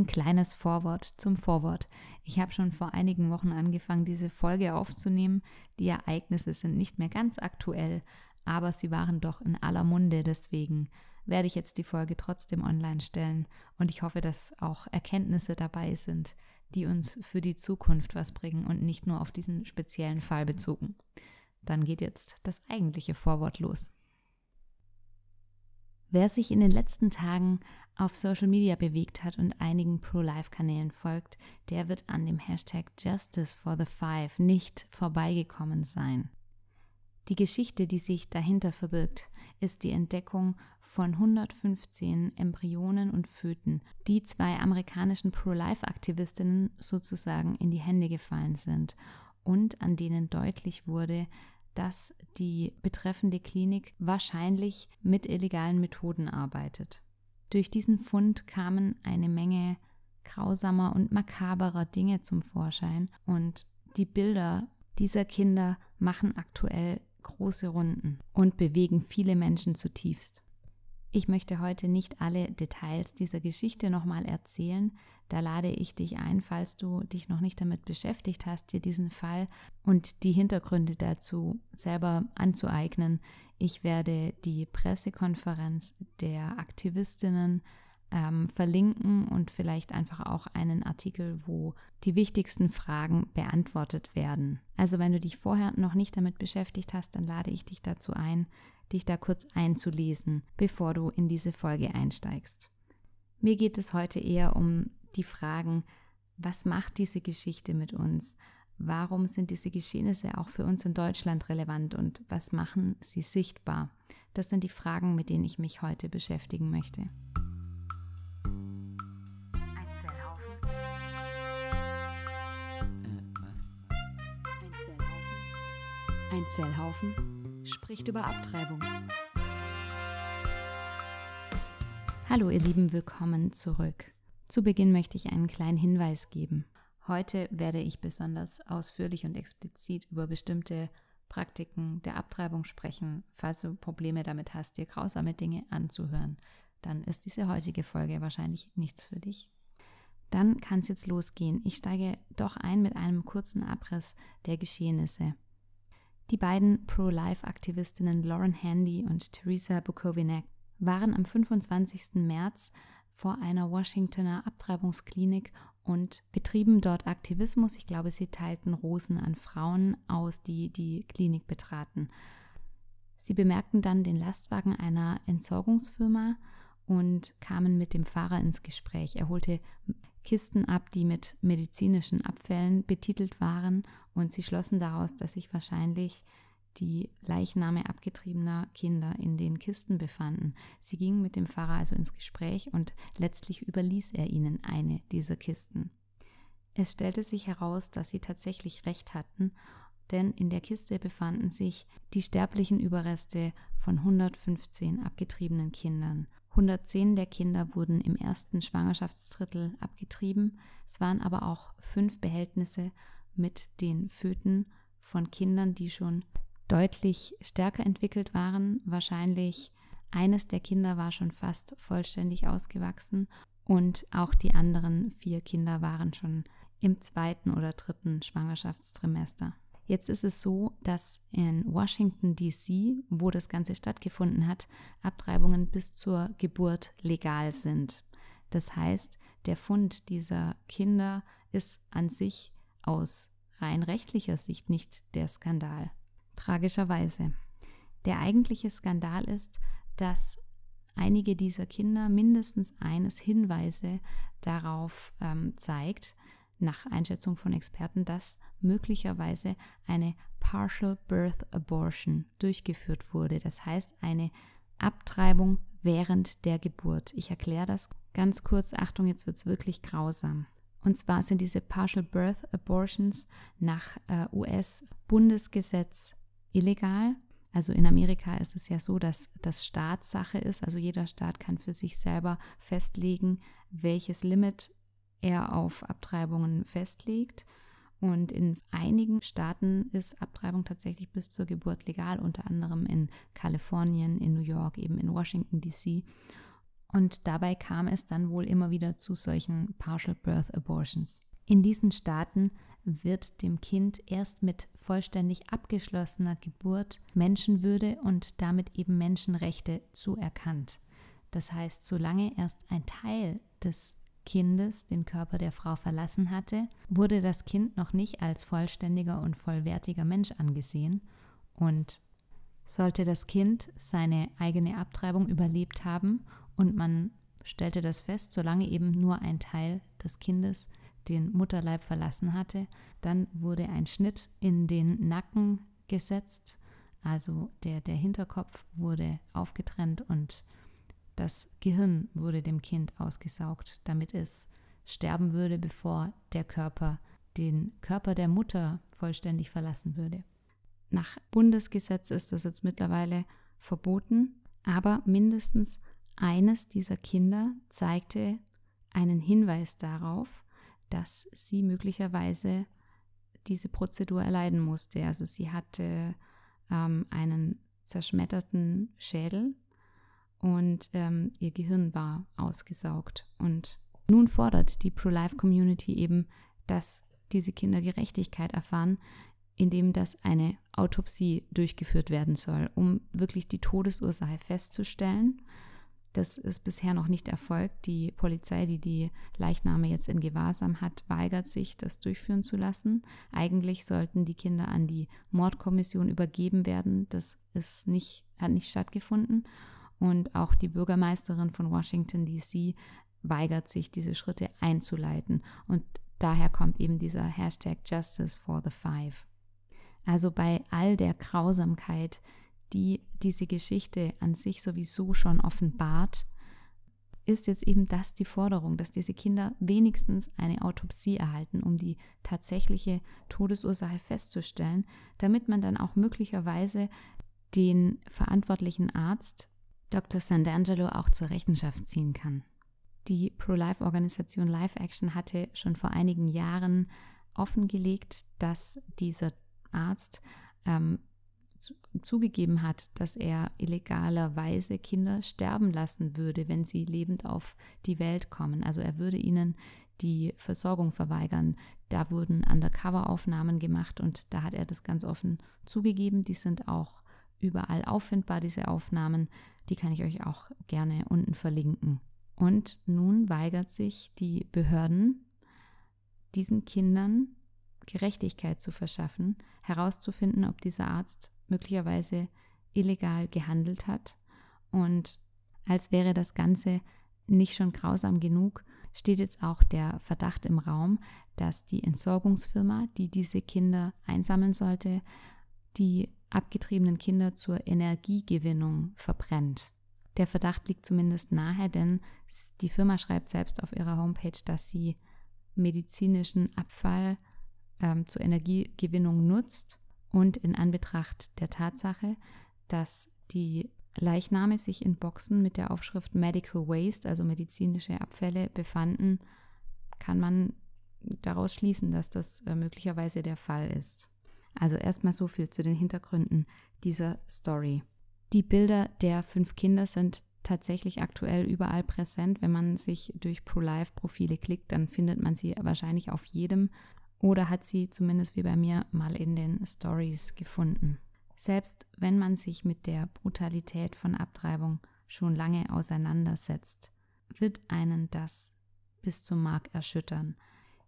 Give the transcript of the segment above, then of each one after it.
Ein kleines Vorwort zum Vorwort. Ich habe schon vor einigen Wochen angefangen, diese Folge aufzunehmen. Die Ereignisse sind nicht mehr ganz aktuell, aber sie waren doch in aller Munde. Deswegen werde ich jetzt die Folge trotzdem online stellen und ich hoffe, dass auch Erkenntnisse dabei sind, die uns für die Zukunft was bringen und nicht nur auf diesen speziellen Fall bezogen. Dann geht jetzt das eigentliche Vorwort los. Wer sich in den letzten Tagen auf Social Media bewegt hat und einigen Pro-Life-Kanälen folgt, der wird an dem Hashtag Justice for the Five nicht vorbeigekommen sein. Die Geschichte, die sich dahinter verbirgt, ist die Entdeckung von 115 Embryonen und Föten, die zwei amerikanischen Pro-Life-Aktivistinnen sozusagen in die Hände gefallen sind und an denen deutlich wurde, dass die betreffende Klinik wahrscheinlich mit illegalen Methoden arbeitet. Durch diesen Fund kamen eine Menge grausamer und makaberer Dinge zum Vorschein und die Bilder dieser Kinder machen aktuell große Runden und bewegen viele Menschen zutiefst. Ich möchte heute nicht alle Details dieser Geschichte nochmal erzählen. Da lade ich dich ein, falls du dich noch nicht damit beschäftigt hast, dir diesen Fall und die Hintergründe dazu selber anzueignen. Ich werde die Pressekonferenz der Aktivistinnen ähm, verlinken und vielleicht einfach auch einen Artikel, wo die wichtigsten Fragen beantwortet werden. Also wenn du dich vorher noch nicht damit beschäftigt hast, dann lade ich dich dazu ein, dich da kurz einzulesen, bevor du in diese Folge einsteigst. Mir geht es heute eher um die Fragen, was macht diese Geschichte mit uns? Warum sind diese Geschehnisse auch für uns in Deutschland relevant und was machen sie sichtbar? Das sind die Fragen, mit denen ich mich heute beschäftigen möchte. Ein Zellhaufen. Spricht über Abtreibung. Hallo ihr Lieben, willkommen zurück. Zu Beginn möchte ich einen kleinen Hinweis geben. Heute werde ich besonders ausführlich und explizit über bestimmte Praktiken der Abtreibung sprechen. Falls du Probleme damit hast, dir grausame Dinge anzuhören, dann ist diese heutige Folge wahrscheinlich nichts für dich. Dann kann es jetzt losgehen. Ich steige doch ein mit einem kurzen Abriss der Geschehnisse. Die beiden Pro-Life-Aktivistinnen Lauren Handy und Teresa Bukovinek waren am 25. März vor einer Washingtoner Abtreibungsklinik und betrieben dort Aktivismus. Ich glaube, sie teilten Rosen an Frauen aus, die die Klinik betraten. Sie bemerkten dann den Lastwagen einer Entsorgungsfirma und kamen mit dem Fahrer ins Gespräch. Er holte Kisten ab, die mit medizinischen Abfällen betitelt waren und sie schlossen daraus, dass sich wahrscheinlich die Leichname abgetriebener Kinder in den Kisten befanden. Sie gingen mit dem Pfarrer also ins Gespräch und letztlich überließ er ihnen eine dieser Kisten. Es stellte sich heraus, dass sie tatsächlich recht hatten, denn in der Kiste befanden sich die sterblichen Überreste von 115 abgetriebenen Kindern 110 der Kinder wurden im ersten Schwangerschaftsdrittel abgetrieben. Es waren aber auch fünf Behältnisse mit den Föten von Kindern, die schon deutlich stärker entwickelt waren. Wahrscheinlich eines der Kinder war schon fast vollständig ausgewachsen und auch die anderen vier Kinder waren schon im zweiten oder dritten Schwangerschaftstrimester. Jetzt ist es so, dass in Washington, DC, wo das Ganze stattgefunden hat, Abtreibungen bis zur Geburt legal sind. Das heißt, der Fund dieser Kinder ist an sich aus rein rechtlicher Sicht nicht der Skandal. Tragischerweise. Der eigentliche Skandal ist, dass einige dieser Kinder mindestens eines Hinweise darauf ähm, zeigt, nach Einschätzung von Experten, dass möglicherweise eine Partial Birth Abortion durchgeführt wurde. Das heißt, eine Abtreibung während der Geburt. Ich erkläre das ganz kurz. Achtung, jetzt wird es wirklich grausam. Und zwar sind diese Partial Birth Abortions nach äh, US-Bundesgesetz illegal. Also in Amerika ist es ja so, dass das Staatssache ist. Also jeder Staat kann für sich selber festlegen, welches Limit er auf Abtreibungen festlegt. Und in einigen Staaten ist Abtreibung tatsächlich bis zur Geburt legal, unter anderem in Kalifornien, in New York, eben in Washington, DC. Und dabei kam es dann wohl immer wieder zu solchen Partial Birth Abortions. In diesen Staaten wird dem Kind erst mit vollständig abgeschlossener Geburt Menschenwürde und damit eben Menschenrechte zuerkannt. Das heißt, solange erst ein Teil des Kindes den Körper der Frau verlassen hatte, wurde das Kind noch nicht als vollständiger und vollwertiger Mensch angesehen und sollte das Kind seine eigene Abtreibung überlebt haben und man stellte das fest, solange eben nur ein Teil des Kindes den Mutterleib verlassen hatte, dann wurde ein Schnitt in den Nacken gesetzt, also der, der Hinterkopf wurde aufgetrennt und das Gehirn wurde dem Kind ausgesaugt, damit es sterben würde, bevor der Körper den Körper der Mutter vollständig verlassen würde. Nach Bundesgesetz ist das jetzt mittlerweile verboten, aber mindestens eines dieser Kinder zeigte einen Hinweis darauf, dass sie möglicherweise diese Prozedur erleiden musste. Also sie hatte ähm, einen zerschmetterten Schädel und ähm, ihr Gehirn war ausgesaugt. Und nun fordert die Pro-Life-Community eben, dass diese Kinder Gerechtigkeit erfahren, indem das eine Autopsie durchgeführt werden soll, um wirklich die Todesursache festzustellen das ist bisher noch nicht erfolgt. Die Polizei, die die Leichname jetzt in Gewahrsam hat, weigert sich, das durchführen zu lassen. Eigentlich sollten die Kinder an die Mordkommission übergeben werden. Das ist nicht, hat nicht stattgefunden. Und auch die Bürgermeisterin von Washington, D.C., weigert sich, diese Schritte einzuleiten. Und daher kommt eben dieser Hashtag Justice for the Five. Also bei all der Grausamkeit, die diese Geschichte an sich sowieso schon offenbart, ist jetzt eben das die Forderung, dass diese Kinder wenigstens eine Autopsie erhalten, um die tatsächliche Todesursache festzustellen, damit man dann auch möglicherweise den verantwortlichen Arzt, Dr. Sandangelo, auch zur Rechenschaft ziehen kann. Die Pro-Life-Organisation Life Action hatte schon vor einigen Jahren offengelegt, dass dieser Arzt ähm, zugegeben hat, dass er illegalerweise Kinder sterben lassen würde, wenn sie lebend auf die Welt kommen. Also er würde ihnen die Versorgung verweigern. Da wurden Undercover-Aufnahmen gemacht und da hat er das ganz offen zugegeben. Die sind auch überall auffindbar, diese Aufnahmen. Die kann ich euch auch gerne unten verlinken. Und nun weigert sich die Behörden, diesen Kindern Gerechtigkeit zu verschaffen, herauszufinden, ob dieser Arzt möglicherweise illegal gehandelt hat. Und als wäre das Ganze nicht schon grausam genug, steht jetzt auch der Verdacht im Raum, dass die Entsorgungsfirma, die diese Kinder einsammeln sollte, die abgetriebenen Kinder zur Energiegewinnung verbrennt. Der Verdacht liegt zumindest nahe, denn die Firma schreibt selbst auf ihrer Homepage, dass sie medizinischen Abfall ähm, zur Energiegewinnung nutzt und in Anbetracht der Tatsache, dass die Leichname sich in Boxen mit der Aufschrift Medical Waste, also medizinische Abfälle, befanden, kann man daraus schließen, dass das äh, möglicherweise der Fall ist. Also erstmal so viel zu den Hintergründen dieser Story. Die Bilder der fünf Kinder sind tatsächlich aktuell überall präsent. Wenn man sich durch Pro-Life-Profile klickt, dann findet man sie wahrscheinlich auf jedem oder hat sie zumindest wie bei mir mal in den Stories gefunden. Selbst wenn man sich mit der Brutalität von Abtreibung schon lange auseinandersetzt, wird einen das bis zum Mark erschüttern.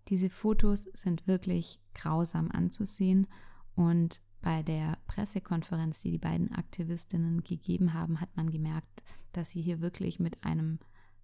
Diese Fotos sind wirklich grausam anzusehen und bei der Pressekonferenz, die die beiden Aktivistinnen gegeben haben, hat man gemerkt, dass sie hier wirklich mit einem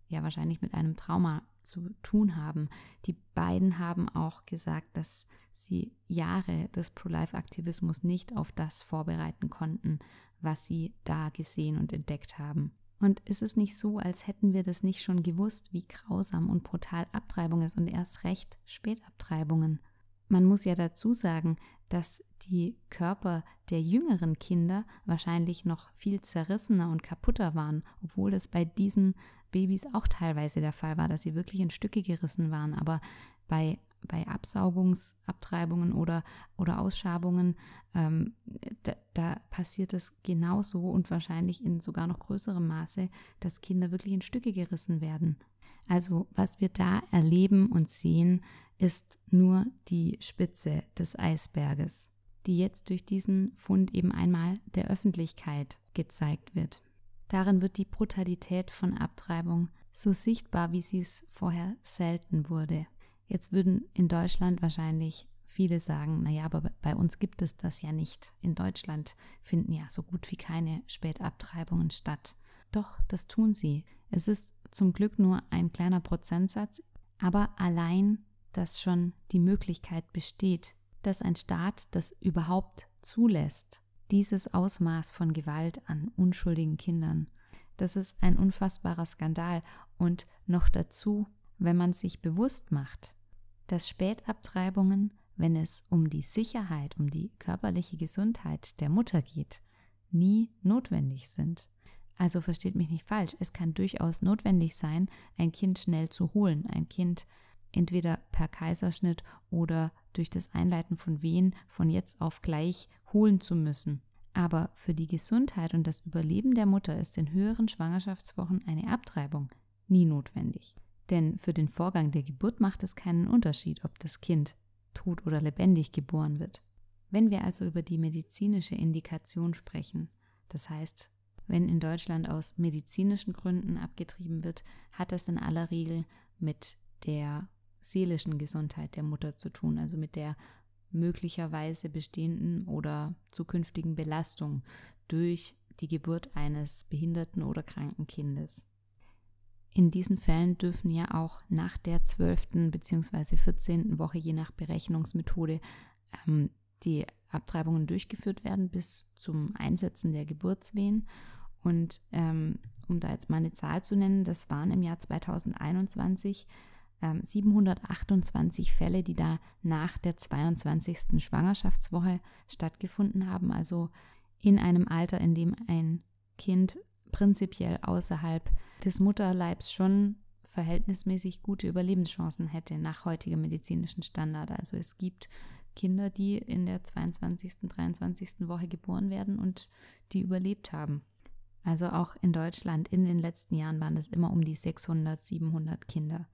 ja wahrscheinlich mit einem Trauma zu tun haben. Die beiden haben auch gesagt, dass sie Jahre des Pro-Life-Aktivismus nicht auf das vorbereiten konnten, was sie da gesehen und entdeckt haben. Und ist es nicht so, als hätten wir das nicht schon gewusst, wie grausam und brutal Abtreibung ist und erst recht Spätabtreibungen? Man muss ja dazu sagen, dass die Körper der jüngeren Kinder wahrscheinlich noch viel zerrissener und kaputter waren, obwohl es bei diesen Babys auch teilweise der Fall war, dass sie wirklich in Stücke gerissen waren. Aber bei bei Absaugungsabtreibungen oder, oder Ausschabungen, ähm, da, da, passiert es genauso und wahrscheinlich in sogar noch größerem Maße, dass Kinder wirklich in Stücke gerissen werden. Also was wir da erleben und sehen, ist nur die Spitze des Eisberges, die jetzt durch diesen Fund eben einmal der Öffentlichkeit gezeigt wird. Darin wird die Brutalität von Abtreibung so sichtbar, wie sie es vorher selten wurde. Jetzt würden in Deutschland wahrscheinlich viele sagen, naja, aber bei uns gibt es das ja nicht. In Deutschland finden ja so gut wie keine Spätabtreibungen statt. Doch, das tun sie. Es ist zum Glück nur ein kleiner Prozentsatz, aber allein, dass schon die Möglichkeit besteht, dass ein Staat das überhaupt zulässt, dieses Ausmaß von Gewalt an unschuldigen Kindern, das ist ein unfassbarer Skandal und noch dazu, wenn man sich bewusst macht, dass Spätabtreibungen, wenn es um die Sicherheit, um die körperliche Gesundheit der Mutter geht, nie notwendig sind. Also versteht mich nicht falsch, es kann durchaus notwendig sein, ein Kind schnell zu holen, ein Kind entweder per Kaiserschnitt oder durch das Einleiten von Wehen von jetzt auf gleich holen zu müssen. Aber für die Gesundheit und das Überleben der Mutter ist in höheren Schwangerschaftswochen eine Abtreibung nie notwendig. Denn für den Vorgang der Geburt macht es keinen Unterschied, ob das Kind tot oder lebendig geboren wird. Wenn wir also über die medizinische Indikation sprechen, das heißt wenn in Deutschland aus medizinischen Gründen abgetrieben wird, hat das in aller Regel mit der seelischen Gesundheit der Mutter zu tun, also mit der möglicherweise bestehenden oder zukünftigen Belastung durch die Geburt eines behinderten oder kranken Kindes. In diesen Fällen dürfen ja auch nach der 12. bzw. 14. Woche je nach Berechnungsmethode ähm, die Abtreibungen durchgeführt werden bis zum Einsetzen der Geburtswehen und ähm, um da jetzt mal eine Zahl zu nennen, das waren im Jahr 2021 ähm, 728 Fälle, die da nach der 22. Schwangerschaftswoche stattgefunden haben, also in einem Alter, in dem ein Kind prinzipiell außerhalb des Mutterleibs schon verhältnismäßig gute Überlebenschancen hätte nach heutigem medizinischen Standard. Also es gibt Kinder, die in der 22., 23. Woche geboren werden und die überlebt haben. Also auch in Deutschland in den letzten Jahren waren es immer um die 600, 700 Kinder,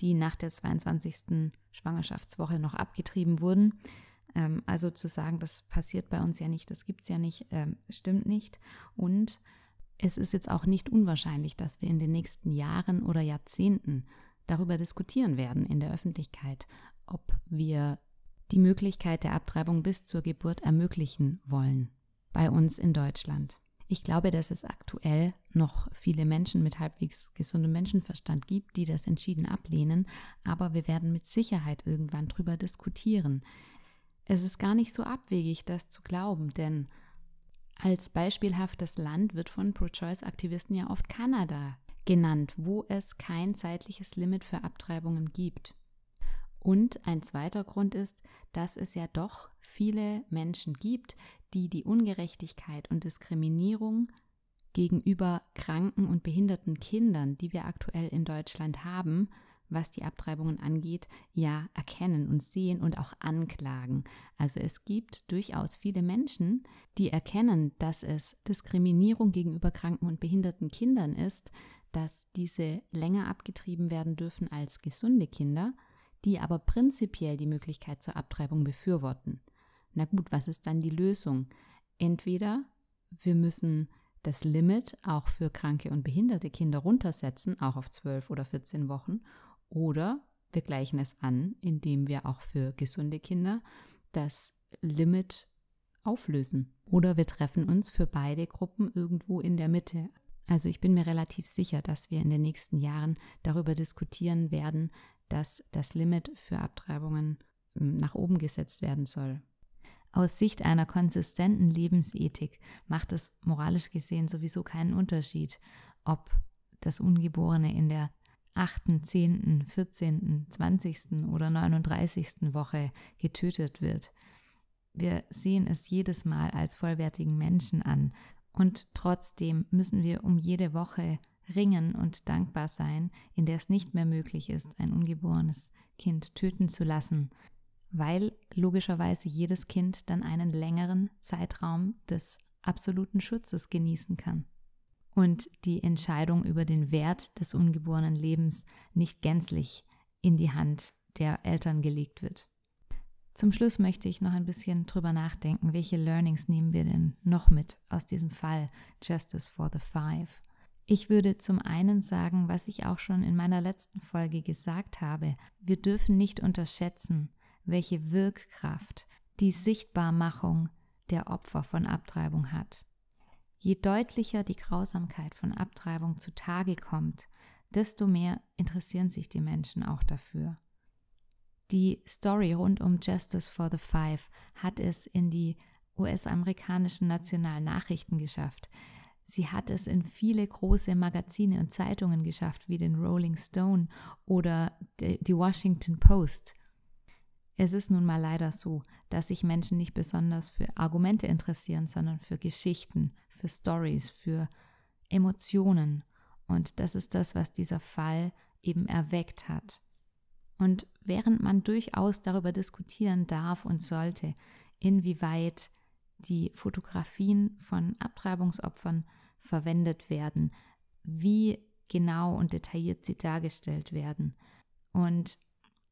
die nach der 22. Schwangerschaftswoche noch abgetrieben wurden. Ähm, also zu sagen, das passiert bei uns ja nicht, das gibt es ja nicht, ähm, stimmt nicht. Und es ist jetzt auch nicht unwahrscheinlich, dass wir in den nächsten Jahren oder Jahrzehnten darüber diskutieren werden in der Öffentlichkeit, ob wir die Möglichkeit der Abtreibung bis zur Geburt ermöglichen wollen bei uns in Deutschland. Ich glaube, dass es aktuell noch viele Menschen mit halbwegs gesundem Menschenverstand gibt, die das entschieden ablehnen, aber wir werden mit Sicherheit irgendwann darüber diskutieren. Es ist gar nicht so abwegig, das zu glauben, denn als beispielhaftes Land wird von Pro-Choice-Aktivisten ja oft Kanada genannt, wo es kein zeitliches Limit für Abtreibungen gibt. Und ein zweiter Grund ist, dass es ja doch viele Menschen gibt, die die Ungerechtigkeit und Diskriminierung gegenüber kranken und behinderten Kindern, die wir aktuell in Deutschland haben, was die Abtreibungen angeht, ja erkennen und sehen und auch anklagen. Also es gibt durchaus viele Menschen, die erkennen, dass es Diskriminierung gegenüber kranken und behinderten Kindern ist, dass diese länger abgetrieben werden dürfen als gesunde Kinder, die aber prinzipiell die Möglichkeit zur Abtreibung befürworten. Na gut, was ist dann die Lösung? Entweder wir müssen das Limit auch für kranke und behinderte Kinder runtersetzen, auch auf 12 oder 14 Wochen, oder wir gleichen es an, indem wir auch für gesunde Kinder das Limit auflösen. Oder wir treffen uns für beide Gruppen irgendwo in der Mitte. Also ich bin mir relativ sicher, dass wir in den nächsten Jahren darüber diskutieren werden, dass das Limit für Abtreibungen hm, nach oben gesetzt werden soll. Aus Sicht einer konsistenten Lebensethik macht es moralisch gesehen sowieso keinen Unterschied, ob das Ungeborene in der 8., 10., 14., 20. oder 39. Woche getötet wird. Wir sehen es jedes Mal als vollwertigen Menschen an und trotzdem müssen wir um jede Woche ringen und dankbar sein, in der es nicht mehr möglich ist, ein ungeborenes Kind töten zu lassen, weil logischerweise jedes Kind dann einen längeren Zeitraum des absoluten Schutzes genießen kann und die Entscheidung über den Wert des ungeborenen Lebens nicht gänzlich in die Hand der Eltern gelegt wird. Zum Schluss möchte ich noch ein bisschen drüber nachdenken, welche Learnings nehmen wir denn noch mit aus diesem Fall Justice for the Five. Ich würde zum einen sagen, was ich auch schon in meiner letzten Folge gesagt habe, wir dürfen nicht unterschätzen, welche Wirkkraft die Sichtbarmachung der Opfer von Abtreibung hat. Je deutlicher die Grausamkeit von Abtreibung zutage kommt, desto mehr interessieren sich die Menschen auch dafür. Die Story rund um Justice for the Five hat es in die US-amerikanischen nationalen Nachrichten geschafft. Sie hat es in viele große Magazine und Zeitungen geschafft, wie den Rolling Stone oder die Washington Post. Es ist nun mal leider so, dass sich Menschen nicht besonders für Argumente interessieren, sondern für Geschichten, für Stories, für Emotionen. Und das ist das, was dieser Fall eben erweckt hat. Und während man durchaus darüber diskutieren darf und sollte, inwieweit die Fotografien von Abtreibungsopfern verwendet werden, wie genau und detailliert sie dargestellt werden und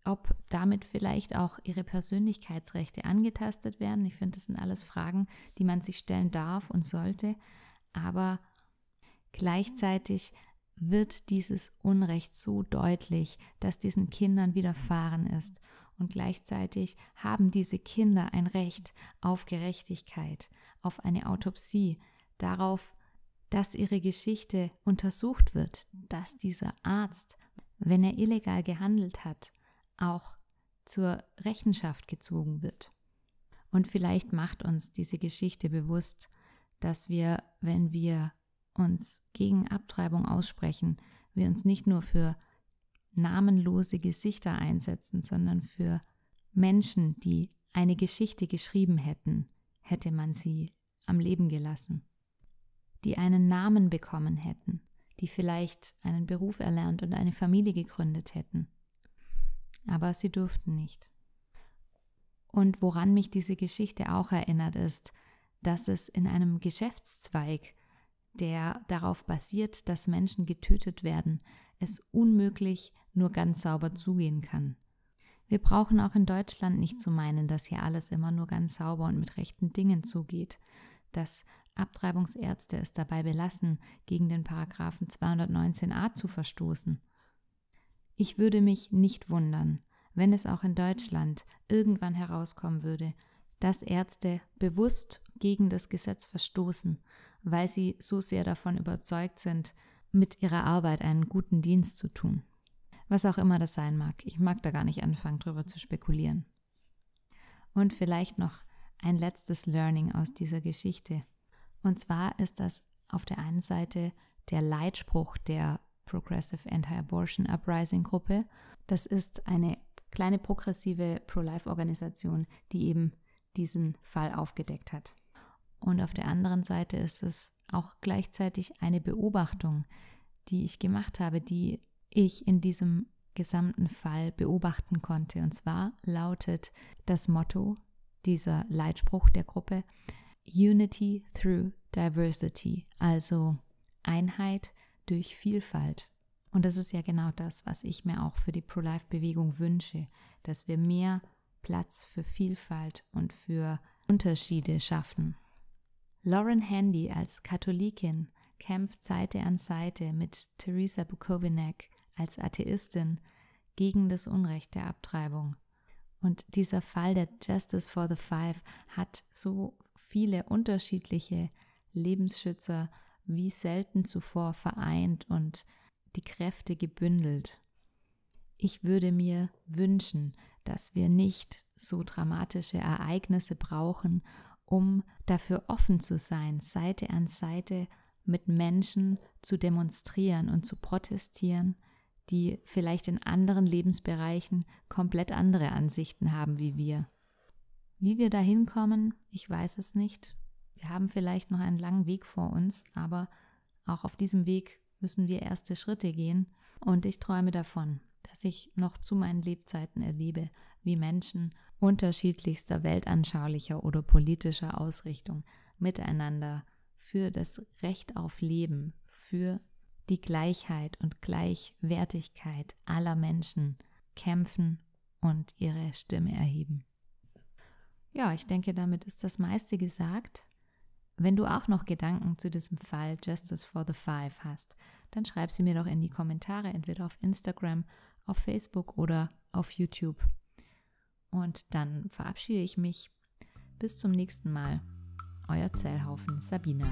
ob damit vielleicht auch ihre Persönlichkeitsrechte angetastet werden. Ich finde, das sind alles Fragen, die man sich stellen darf und sollte, aber gleichzeitig wird dieses Unrecht so deutlich, dass diesen Kindern widerfahren ist. Und gleichzeitig haben diese Kinder ein Recht auf Gerechtigkeit, auf eine Autopsie, darauf, dass ihre Geschichte untersucht wird, dass dieser Arzt, wenn er illegal gehandelt hat, auch zur Rechenschaft gezogen wird. Und vielleicht macht uns diese Geschichte bewusst, dass wir, wenn wir uns gegen Abtreibung aussprechen, wir uns nicht nur für namenlose Gesichter einsetzen, sondern für Menschen, die eine Geschichte geschrieben hätten, hätte man sie am Leben gelassen, die einen Namen bekommen hätten, die vielleicht einen Beruf erlernt und eine Familie gegründet hätten. Aber sie durften nicht. Und woran mich diese Geschichte auch erinnert, ist, dass es in einem Geschäftszweig der darauf basiert, dass Menschen getötet werden, es unmöglich nur ganz sauber zugehen kann. Wir brauchen auch in Deutschland nicht zu meinen, dass hier alles immer nur ganz sauber und mit rechten Dingen zugeht, dass Abtreibungsärzte es dabei belassen, gegen den Paragraphen 219a zu verstoßen. Ich würde mich nicht wundern, wenn es auch in Deutschland irgendwann herauskommen würde, dass Ärzte bewusst gegen das Gesetz verstoßen weil sie so sehr davon überzeugt sind, mit ihrer Arbeit einen guten Dienst zu tun. Was auch immer das sein mag. Ich mag da gar nicht anfangen, darüber zu spekulieren. Und vielleicht noch ein letztes Learning aus dieser Geschichte. Und zwar ist das auf der einen Seite der Leitspruch der Progressive Anti-Abortion Uprising Gruppe. Das ist eine kleine progressive Pro-Life-Organisation, die eben diesen Fall aufgedeckt hat. Und auf der anderen Seite ist es auch gleichzeitig eine Beobachtung, die ich gemacht habe, die ich in diesem gesamten Fall beobachten konnte. Und zwar lautet das Motto, dieser Leitspruch der Gruppe, Unity through Diversity, also Einheit durch Vielfalt. Und das ist ja genau das, was ich mir auch für die Pro-Life-Bewegung wünsche, dass wir mehr Platz für Vielfalt und für Unterschiede schaffen. Lauren Handy als Katholikin kämpft Seite an Seite mit Teresa Bukowinak als Atheistin gegen das Unrecht der Abtreibung. Und dieser Fall der Justice for the Five hat so viele unterschiedliche Lebensschützer wie selten zuvor vereint und die Kräfte gebündelt. Ich würde mir wünschen, dass wir nicht so dramatische Ereignisse brauchen, um dafür offen zu sein, Seite an Seite mit Menschen zu demonstrieren und zu protestieren, die vielleicht in anderen Lebensbereichen komplett andere Ansichten haben wie wir. Wie wir dahin kommen, ich weiß es nicht. Wir haben vielleicht noch einen langen Weg vor uns, aber auch auf diesem Weg müssen wir erste Schritte gehen. Und ich träume davon, dass ich noch zu meinen Lebzeiten erlebe, wie Menschen unterschiedlichster weltanschaulicher oder politischer Ausrichtung miteinander für das Recht auf Leben, für die Gleichheit und Gleichwertigkeit aller Menschen kämpfen und ihre Stimme erheben. Ja, ich denke, damit ist das meiste gesagt. Wenn du auch noch Gedanken zu diesem Fall Justice for the Five hast, dann schreib sie mir doch in die Kommentare, entweder auf Instagram, auf Facebook oder auf YouTube. Und dann verabschiede ich mich. Bis zum nächsten Mal. Euer Zellhaufen Sabina.